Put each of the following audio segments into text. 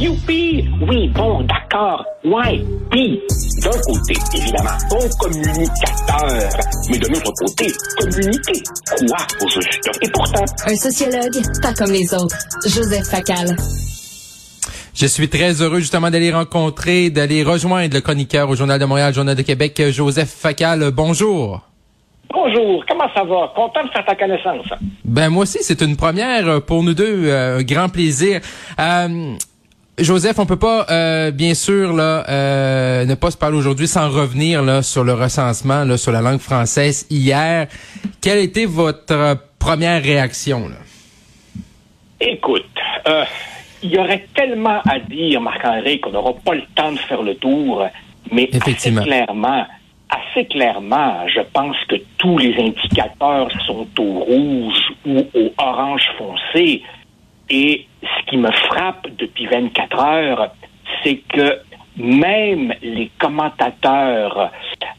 Youpi! Oui, bon, d'accord. Ouais. Puis, d'un côté, évidemment, bon communicateur. Mais de l'autre côté, communiquer quoi au juste? Et pourtant... Un sociologue, pas comme les autres. Joseph Facal. Je suis très heureux justement d'aller rencontrer, d'aller rejoindre le chroniqueur au Journal de Montréal, Journal de Québec, Joseph Facal. Bonjour. Bonjour, comment ça va? Content de faire ta connaissance. Ben moi aussi, c'est une première pour nous deux, euh, un grand plaisir. Euh, Joseph, on peut pas, euh, bien sûr, là, euh, ne pas se parler aujourd'hui sans revenir là sur le recensement là, sur la langue française hier. Quelle était votre première réaction là? Écoute, euh, il y aurait tellement à dire, Marc-André, qu'on n'aura pas le temps de faire le tour, mais Effectivement. assez clairement, assez clairement, je pense que tous les indicateurs sont au rouge ou au orange foncé. Et ce qui me frappe depuis 24 heures, c'est que même les commentateurs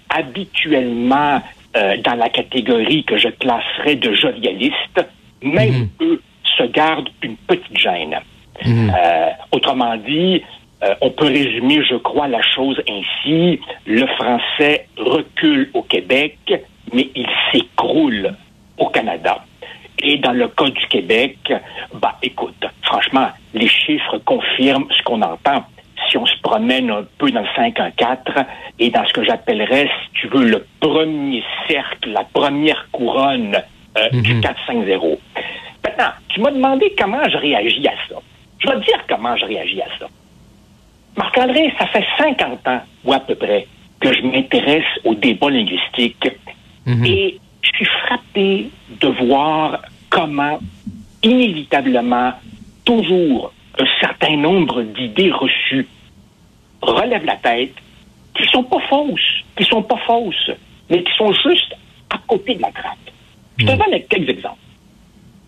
habituellement euh, dans la catégorie que je classerais de jovialistes, même Mhm. eux se gardent une petite gêne. Mhm. Euh, autrement dit, euh, on peut résumer, je crois, la chose ainsi. Le français recule au Québec, mais il s'écroule au Canada. Et dans le cas du Québec, bah écoute, franchement, les chiffres confirment ce qu'on entend. Si on se promène un peu dans le 5-1-4 et dans ce que j'appellerais, si tu veux, le premier cercle, la première couronne euh, du Mhm. 4-5-0. Maintenant, tu m'as demandé comment je réagis à ça. Je vais te dire comment je réagis à ça. Marc-André, ça fait 50 ans, ou à peu près, que je m'intéresse au débat linguistique. Mhm. Et je suis frappé de voir comment, inévitablement, toujours un certain nombre d'idées reçues relèvent la tête, qui sont pas fausses, qui sont pas fausses, mais qui sont juste à côté de la traque. Je te donne quelques exemples.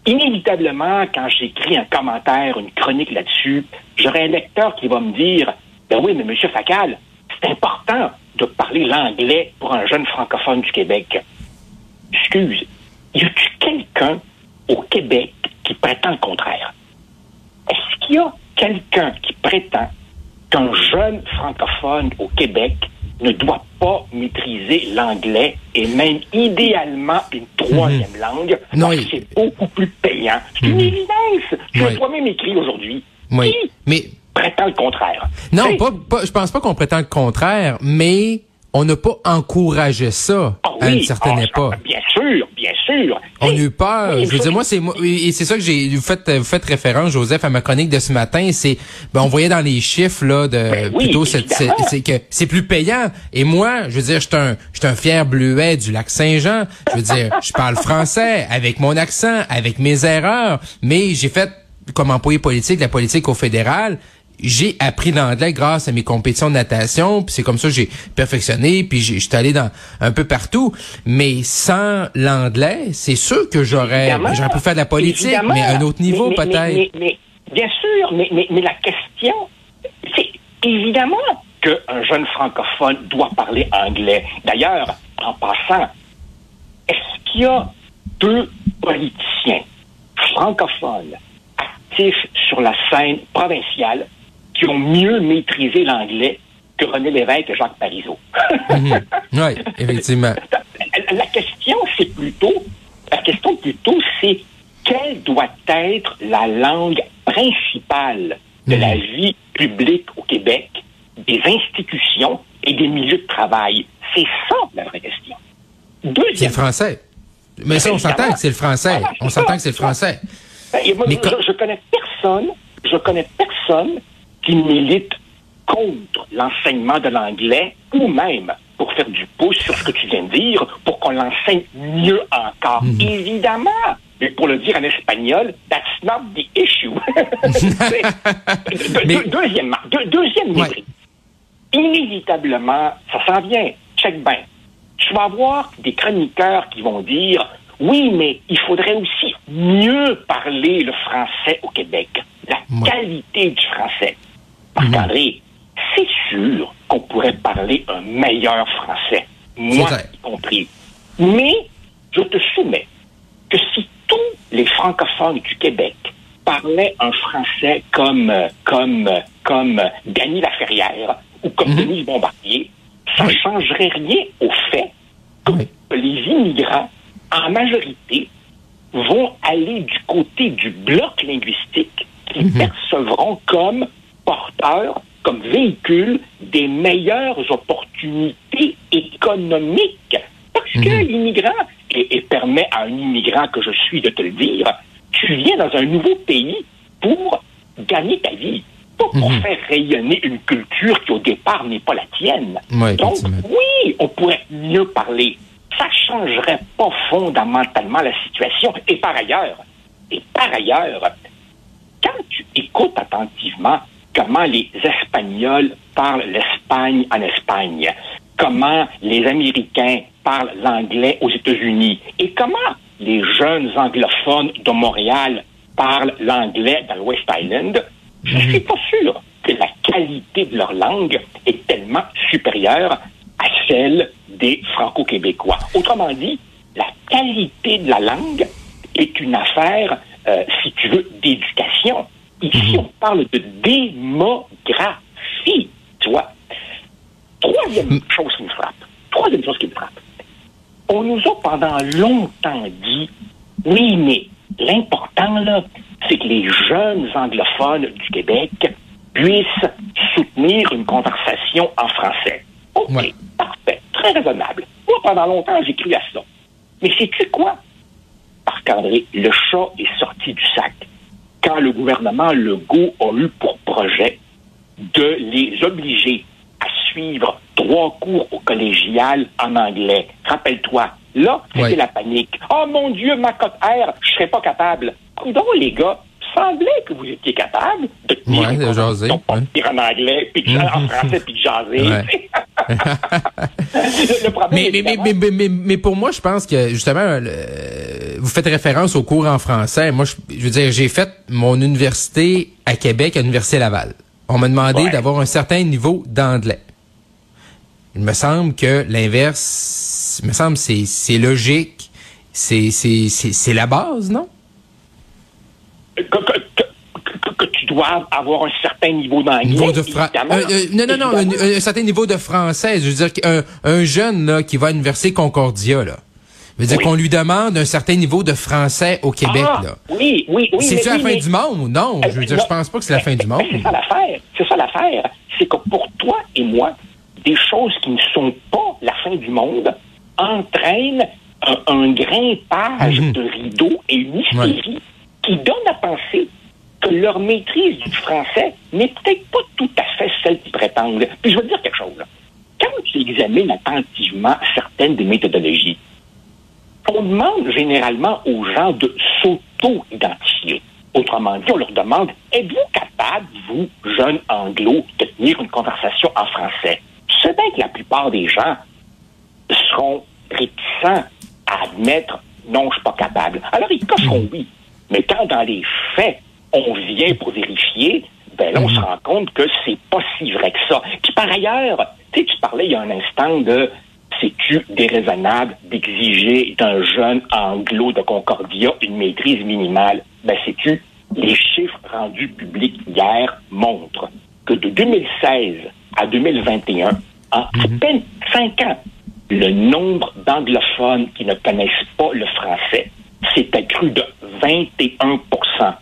Inévitablement, quand j'écris un commentaire, une chronique là-dessus, j'aurai un lecteur qui va me dire Ben oui, mais M. Facal, c'est important de parler l'anglais pour un jeune francophone du Québec. Excuse, y a-tu quelqu'un au Québec qui prétend le contraire? Est-ce qu'il y a quelqu'un qui prétend qu'un jeune francophone au Québec ne doit pas maîtriser l'anglais et même idéalement une troisième langue Non, il- c'est beaucoup plus payant? C'est une Mhm. évidence. Tu Oui. toi-même écrit aujourd'hui. Oui. Qui Mais prétend le contraire? non, Hey, pas, pas- je pense pas qu'on prétend le contraire, mais on n'a pas encouragé ça ah à une oui, certaine ah, époque. Bien sûr, sûr. On a Hey, eu peur. oui, Je veux dire, moi, c'est moi, et c'est ça que j'ai vous faites, vous faites référence, Joseph, à ma chronique de ce matin. C'est, ben, on voyait dans les chiffres là de Ben oui, plutôt c'est que c'est plus payant. Et moi, je veux dire, je suis un, je suis un fier bleuet du lac Saint-Jean. Je veux dire, je parle français avec mon accent, avec mes erreurs, mais j'ai fait comme employé politique la politique au fédéral. J'ai appris l'anglais grâce à mes compétitions de natation, puis c'est comme ça que j'ai perfectionné, puis j'ai- j'étais allé dans un peu partout. Mais sans l'anglais, c'est sûr que j'aurais j'aurais pu faire de la politique, mais à un autre niveau peut-être. Mais, mais- mais- bien sûr, mais, mais, mais la question, c'est évidemment qu'un jeune francophone doit parler anglais. D'ailleurs, en passant, est-ce qu'il y a deux politiciens francophones actifs sur la scène provinciale qui ont mieux maîtrisé l'anglais que René Lévesque et Jacques Parizeau? Mhm. Oui, effectivement. La question, c'est plutôt, la question plutôt, c'est quelle doit être la langue principale de Mhm. la vie publique au Québec, des institutions et des milieux de travail? C'est ça la vraie question. C'est le Deuxième, français. Mais ça, on s'entend que c'est le français. On s'entend que c'est le français. Ben, moi, Mais je, je connais personne, je connais personne qui milite contre l'enseignement de l'anglais ou même pour faire du pouce sur ce que tu viens de dire, pour qu'on l'enseigne mieux encore. Mhm. Évidemment. Mais pour le dire en espagnol, that's not the issue. De- de- Mais- de- deuxièmement, de- deuxième Ouais. Inévitablement, ça s'en vient. Check bien. Tu vas avoir des chroniqueurs qui vont dire oui, mais il faudrait aussi mieux parler le français au Québec. La Ouais. qualité du français. Marc-André, c'est sûr qu'on pourrait parler un meilleur français. Moi y compris. Mais je te soumets que si tous les francophones du Québec parlaient un français comme, comme, comme Dany Laferrière ou comme Mhm. Denise Bombardier, ça ne Oui. changerait rien au fait que Oui. les immigrants, en majorité, vont aller du côté du bloc linguistique qu'ils Mhm. percevront comme porteurs, comme véhicules des meilleures opportunités économiques. Parce que Mhm. l'immigrant, et, et permet à un immigrant que je suis de te le dire, tu viens dans un nouveau pays pour gagner ta vie, pas pour Mhm. faire rayonner une culture qui au départ n'est pas la tienne. Ouais, Donc, oui, on pourrait mieux parler. Ça changerait pas fondamentalement la situation. Et par ailleurs, et par ailleurs, quand tu écoutes attentivement comment les Espagnols parlent l'Espagne en Espagne, comment les Américains parlent l'anglais aux États-Unis et comment les jeunes anglophones de Montréal parlent l'anglais dans le West Island, je suis pas sûr que la qualité de leur langue est tellement supérieure à celle des Franco-Québécois. Autrement dit, la qualité de la langue est une affaire, euh, si tu veux, d'éducation. Ici, on parle de démographie, tu vois. Troisième chose qui me frappe, troisième chose qui me frappe, on nous a pendant longtemps dit, oui, mais l'important, là, c'est que les jeunes anglophones du Québec puissent soutenir une conversation en français. OK, Ouais. parfait, très raisonnable. Moi, pendant longtemps, j'ai cru à ça. Mais sais-tu quoi? Marc-André, le chat est sorti du sac quand le gouvernement Legault a eu pour projet de les obliger à suivre trois cours au collégial en anglais. Rappelle-toi, là, c'était la panique. Oh mon Dieu, ma cote R, je serais pas capable. Donc, les gars, semblait que vous étiez capable de tenir Ouais, de jaser, ouais. dire en anglais, puis de- en français, puis de jaser. Ouais. Le, problème, Mais, mais, mais, mais, mais, pour moi, je pense que justement, vous faites référence aux cours en français. Moi, je, je veux dire, j'ai fait mon université à Québec, à l'Université Laval. On m'a demandé Ouais. d'avoir un certain niveau d'anglais. Il me semble que l'inverse, il me semble c'est c'est logique, c'est c'est c'est c'est la base, non? Dois avoir un certain niveau d'anglais. Niveau de fra-. Euh, euh, non non non, un, certain niveau de français. Je veux dire qu'un un jeune là qui va à l'université Concordia là, je veux dire Oui. qu'on lui demande un certain niveau de français au Québec Ah, là. Oui, oui, oui. C'est-tu la fin mais- du monde? Non, je veux dire, je pense pas que c'est la fin du monde. C'est ça l'affaire. C'est ça l'affaire. C'est que pour toi et moi, des choses qui ne sont pas la fin du monde entraînent un, un grimpage Mhm. de rideau et une hystérie qui donne à penser que leur maîtrise du français n'est peut-être pas tout à fait celle qu'ils prétendent. Puis je te dire quelque chose. Quand tu examines attentivement certaines des méthodologies, on demande généralement aux gens de s'auto-identifier. Autrement dit, on leur demande, êtes-vous capable, vous, jeunes anglo, de tenir une conversation en français? C'est bien que la plupart des gens seront réticents à admettre, non, je suis pas capable. Alors, ils cocheront oui. Mais quand dans les faits, on vient pour vérifier, ben là, on se rend compte que c'est pas si vrai que ça. Puis par ailleurs, tu sais, tu parlais il y a un instant de c'est-tu déraisonnable d'exiger d'un jeune anglo de Concordia une maîtrise minimale? Ben, sais-tu, les chiffres rendus publics hier montrent que de 2016 à 2021, en à peine cinq ans, le nombre d'anglophones qui ne connaissent pas le français s'est accru de 21 Bref,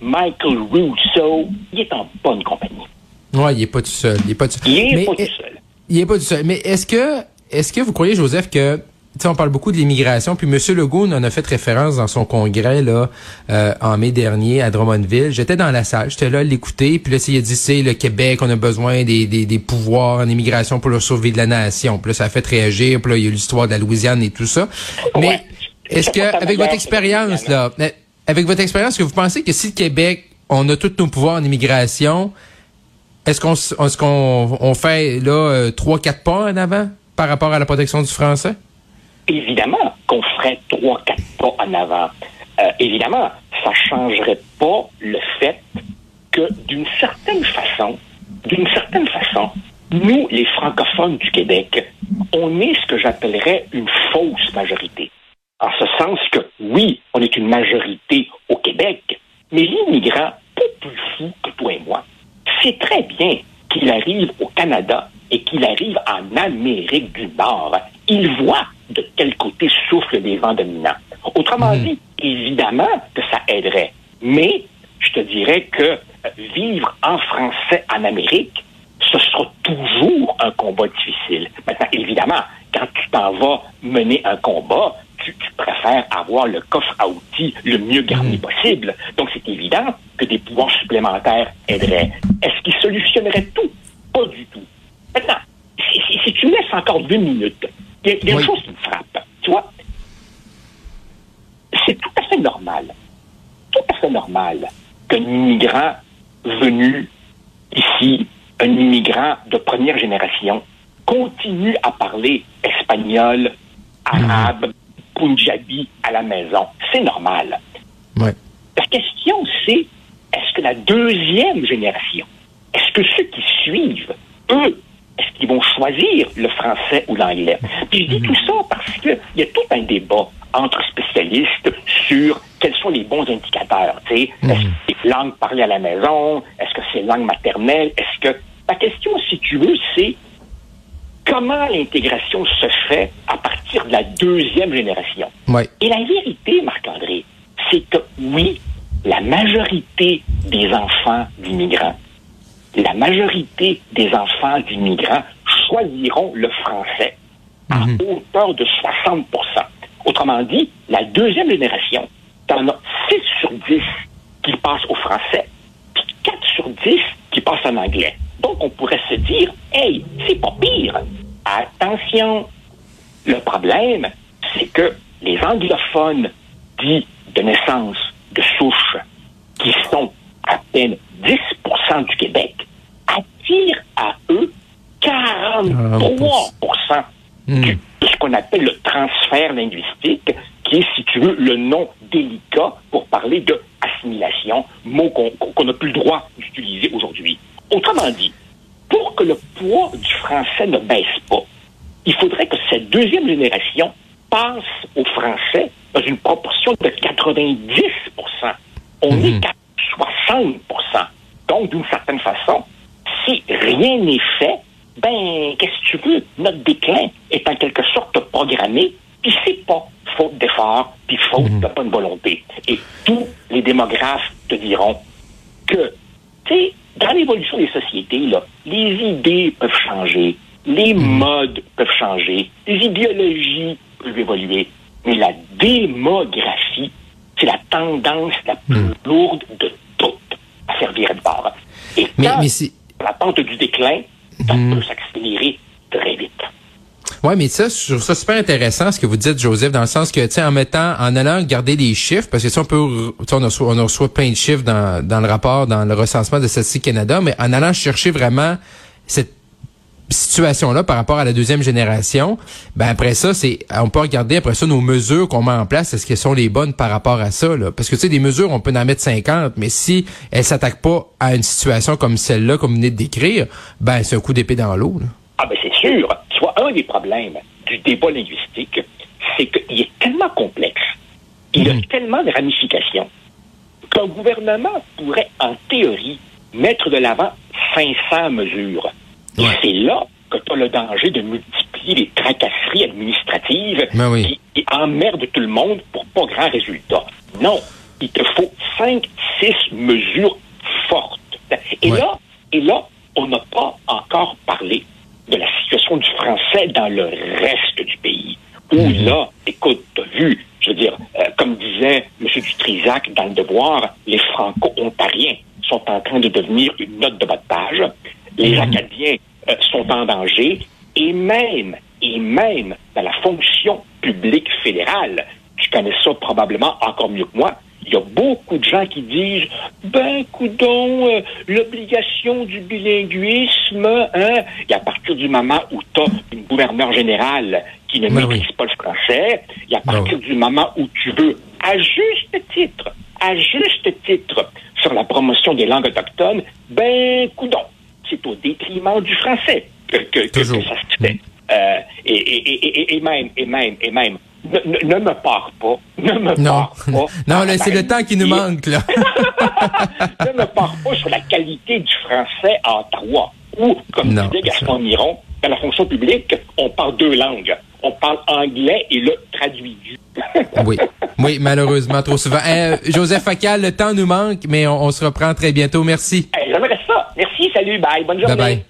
Michael Russo, il est en bonne compagnie. Ouais, il est pas tout seul. Il est pas tout seul. Il est Mais, pas tout seul. Il est pas tout seul. Mais est-ce que, est-ce que vous croyez, Joseph, que, tu sais, on parle beaucoup de l'immigration, puis M. Legault en a fait référence dans son congrès, là, euh, en mai dernier, à Drummondville. J'étais dans la salle, j'étais là à l'écouter, puis là, il a dit, c'est le Québec, on a besoin des, des, des pouvoirs en immigration pour le survie de la nation. Puis là, ça a fait réagir, puis là, il y a eu l'histoire de la Louisiane et tout ça. Mais, est-ce que, avec votre expérience, c'est là, avec votre expérience, est-ce que vous pensez que si le Québec, on a tous nos pouvoirs en immigration, est-ce qu'on qu'on on fait là euh, trois quatre pas en avant par rapport à la protection du français? Évidemment qu'on ferait trois, quatre pas en avant. Euh, évidemment, ça changerait pas le fait que d'une certaine façon, d'une certaine façon, nous, les francophones du Québec, on est ce que j'appellerais une fausse majorité. En ce sens que, oui, on est une majorité au Québec, Mais l'immigrant, pas plus fou que toi et moi, sait très bien qu'il arrive au Canada et qu'il arrive en Amérique du Nord. Il voit de quel côté soufflent les vents dominants. Autrement Mhm. dit, évidemment que ça aiderait. Mais je te dirais que euh, vivre en français en Amérique, ce sera toujours un combat difficile. Maintenant, évidemment, quand tu t'en vas mener un combat, tu, tu préfères avoir le coffre à outils le mieux garni possible. Donc, c'est évident que des pouvoirs supplémentaires aideraient. Est-ce qu'ils solutionneraient tout? Pas du tout. Maintenant, si, si- si tu me laisses encore deux minutes, il y a, il y a Oui. une chose qui me frappe. Tu vois, c'est tout à fait normal, tout à fait normal qu'un immigrant venu ici, un immigrant de première génération, continue à parler espagnol, arabe, punjabi à la maison. C'est normal. Ouais. La question, c'est est-ce que la deuxième génération, est-ce que ceux qui suivent, eux, est-ce qu'ils vont choisir le français ou l'anglais? Puis je dis tout ça parce qu'il y a tout un débat entre spécialistes sur quels sont les bons indicateurs. sais. Est-ce que c'est langue parlée à la maison? Est-ce que c'est langue maternelle? Est-ce que. La question, si tu veux, c'est comment l'intégration se fait à partir de la deuxième génération? Et la vérité, Marc-André, c'est que oui, la majorité des enfants d'immigrants, la majorité des enfants d'immigrants choisiront le français à hauteur de 60% Autrement dit, la deuxième génération, t'en as 6 sur 10 qui passent au français, puis 4 sur 10 qui passent en anglais. Donc, on pourrait se dire, hey, c'est pas pire. Attention, le problème, c'est que les anglophones dits de naissance, de souche, qui sont à peine 10% du Québec, attirent à eux 43 du- de ce qu'on appelle le transfert linguistique, qui est, si tu veux, le nom délicat pour parler de assimilation, mot qu'on n'a plus le droit d'utiliser aujourd'hui. Autrement dit, que le poids du français ne baisse pas, il faudrait que cette deuxième génération passe au français dans une proportion de 90 On est qu'à 60 Donc, d'une certaine façon, si rien n'est fait, ben, qu'est-ce que tu veux? Notre déclin est en quelque sorte programmé, puis c'est pas faute d'effort, puis faute de bonne volonté. Et tous les démographes te diront que, tu sais, dans l'évolution des sociétés, là, les idées peuvent changer, les modes peuvent changer, les idéologies peuvent évoluer, mais la démographie, c'est la tendance la plus lourde de toutes à servir de bord. Et Mais- quand mais la pente du déclin, ça peut s'accélérer très vite. Ouais, mais ça, je trouve ça super intéressant ce que vous dites, Joseph, dans le sens que, tu en mettant, en allant garder les chiffres, parce que si on peut, on reçoit, on reçoit plein de chiffres dans, dans le rapport, dans le recensement de Statistique Canada, mais en allant chercher vraiment cette situation-là par rapport à la deuxième génération, ben après ça, c'est, on peut regarder après ça nos mesures qu'on met en place, est-ce qu'elles sont les bonnes par rapport à ça, là? Parce que, tu sais, des mesures, on peut en mettre 50, mais si elles s'attaquent pas à une situation comme celle-là, comme vous venez de décrire, ben, c'est un coup d'épée dans l'eau. Ah ben c'est sûr. Des problèmes du débat linguistique, c'est qu'il est tellement complexe, il a tellement de ramifications, qu'un gouvernement pourrait, en théorie, mettre de l'avant 500 mesures. Et c'est là que tu as le danger de multiplier les tracasseries administratives Ben oui. qui, qui emmerdent tout le monde pour pas grand résultat. Non, il te faut 5, 6 mesures fortes. Et Ouais. là, et là, on n'a pas encore parlé situation du français dans le reste du pays. Où là, écoute, t'as vu, je veux dire, euh, comme disait M. Dutrisac dans le devoir, les franco-ontariens sont en train de devenir une note de bas de page. Les Acadiens euh, sont en danger. Et même, et même dans la fonction publique fédérale, tu connais ça probablement encore mieux que moi, il y a beaucoup de gens qui disent ben coudon euh, l'obligation du bilinguisme hein et à partir du moment où tu as une gouverneure générale qui ne Ben maîtrise oui. pas le français et à Ben partir du moment où tu veux à juste titre à juste titre sur la promotion des langues autochtones ben coudon c'est au détriment du français que, que, que- Toujours. que ça se fait. Euh, et, et, et, et, et même, et même, et même, ne, ne- ne me pars pas. Ne me Non. pars pas. Non, c'est le temps qui nous manque, là. ne me pars pas sur la qualité du français à Ottawa. Ou, comme Non, disait Gaston Miron, dans la fonction publique, on parle deux langues. On parle anglais et le traduit du. Oui. Oui, malheureusement, trop souvent. Euh, Joseph Facal, le temps nous manque, mais on, on se reprend très bientôt. Merci. J'aimerais ça. Merci, salut, bye, bonne journée. Bye bye.